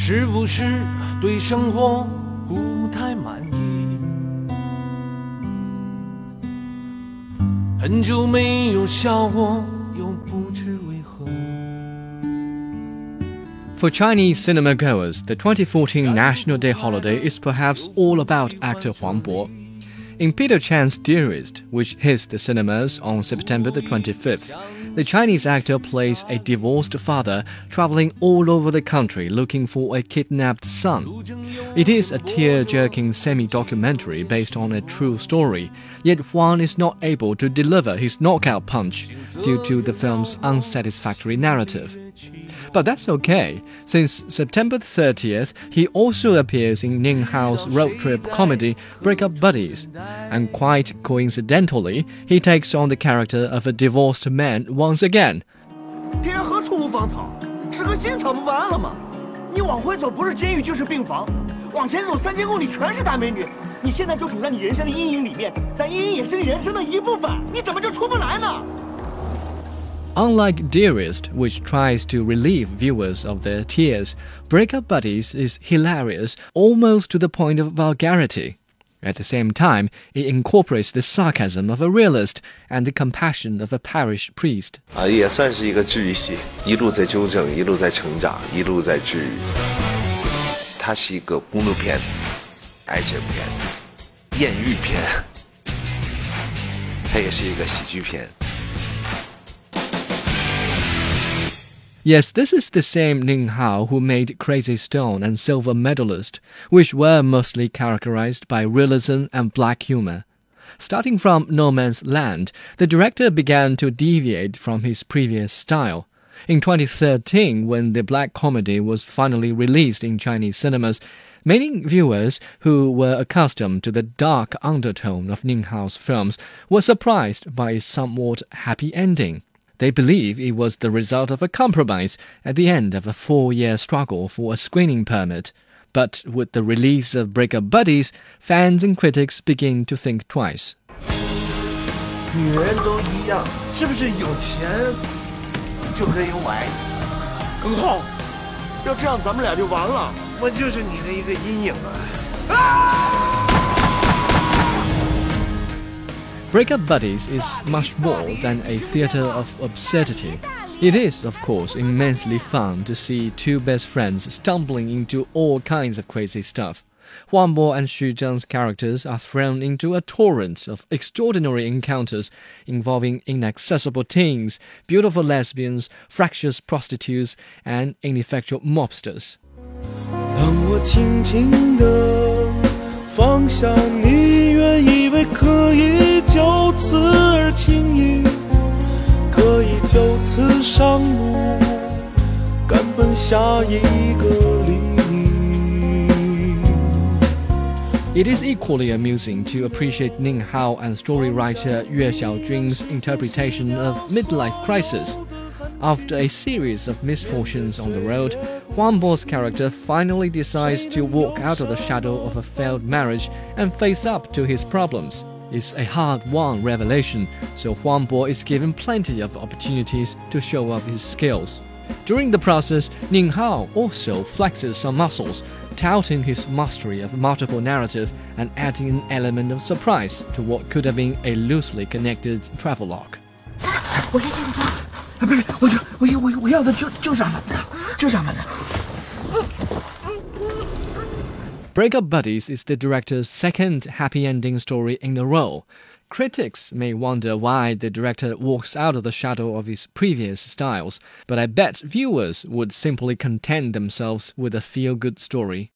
是不是对生活不太满意？很久没有笑过，又不知为何。 For Chinese cinema goers, the 2014 National Day holiday is perhaps all about actor Huang Bo. In Peter Chan's Dearest, which hits the cinemas on September the 25th, the Chinese actor plays a divorced father traveling all over the country looking for a kidnapped son. It is a tear jerking semi documentary based on a true story, yet Huang is not able to deliver his knockout punch due to the film's unsatisfactory narrative. But that's okay, since September 30th, he also appears in Ning Hao's road trip comedy Breakup Buddies, and quite coincidentally, he takes on the character of a divorced man once again. 往前走三千公里全是大美女。你现在就处在你人生的阴影里面，但阴影也是你人生的一部分，你怎么就出不来呢？ Unlike Dearest, which tries to relieve viewers of their tears, Breakup Buddies is hilarious almost to the point of vulgarity. At the same time, it incorporates the sarcasm of a realist and the compassion of a parish priest. 啊，也算是一个治愈系，一路在纠正，一路在成长，一路在治愈。 它是一个公路片、爱情片、艳遇片，它也是一个喜剧片。 Yes, this is the same Ning Hao who made Crazy Stone and Silver Medalist, which were mostly characterized by realism and black humor. Starting from No Man's Land, the director began to deviate from his previous style. In 2013, when the black comedy was finally released in Chinese cinemas, many viewers who were accustomed to the dark undertone of Ning Hao's films were surprised by its somewhat happy ending. They believe it was the result of a compromise at the end of a four year struggle for a screening permit. But with the release of Breakup Buddies, fans and critics begin to think twice. 女人都一样，是不是有钱 就可以有爱？耿浩，要这样咱们俩就完了。我就是你的一个阴影啊！ Breakup Buddies is much more than a theater of absurdity. It is, of course, immensely fun to see two best friends stumbling into all kinds of crazy stuff. Huang Bo and Xu Zheng's characters are thrown into a torrent of extraordinary encounters involving inaccessible teens, beautiful lesbians, fractious prostitutes, and ineffectual mobsters. 当我轻轻地放下你，原以为可以就此而轻易，可以就此上路，赶奔下一个 It is equally amusing to appreciate Ning Hao and story writer Yue Xiaojun's interpretation of midlife crisis. After a series of misfortunes on the road, Huang Bo's character finally decides to walk out of the shadow of a failed marriage and face up to his problems. It's a hard-won revelation, so Huang Bo is given plenty of opportunities to show off his skills. During the process, Ning Hao also flexes some muscles, touting his mastery of multiple narrative and adding an element of surprise to what could have been a loosely connected travelogue. 我先卸个妆。不是，我就我要我我要的就就是阿凡达，就是阿凡达。 Breakup Buddies is the director's second happy ending story in a row. Critics may wonder why the director walks out of the shadow of his previous styles, but I bet viewers would simply content themselves with a feel good story.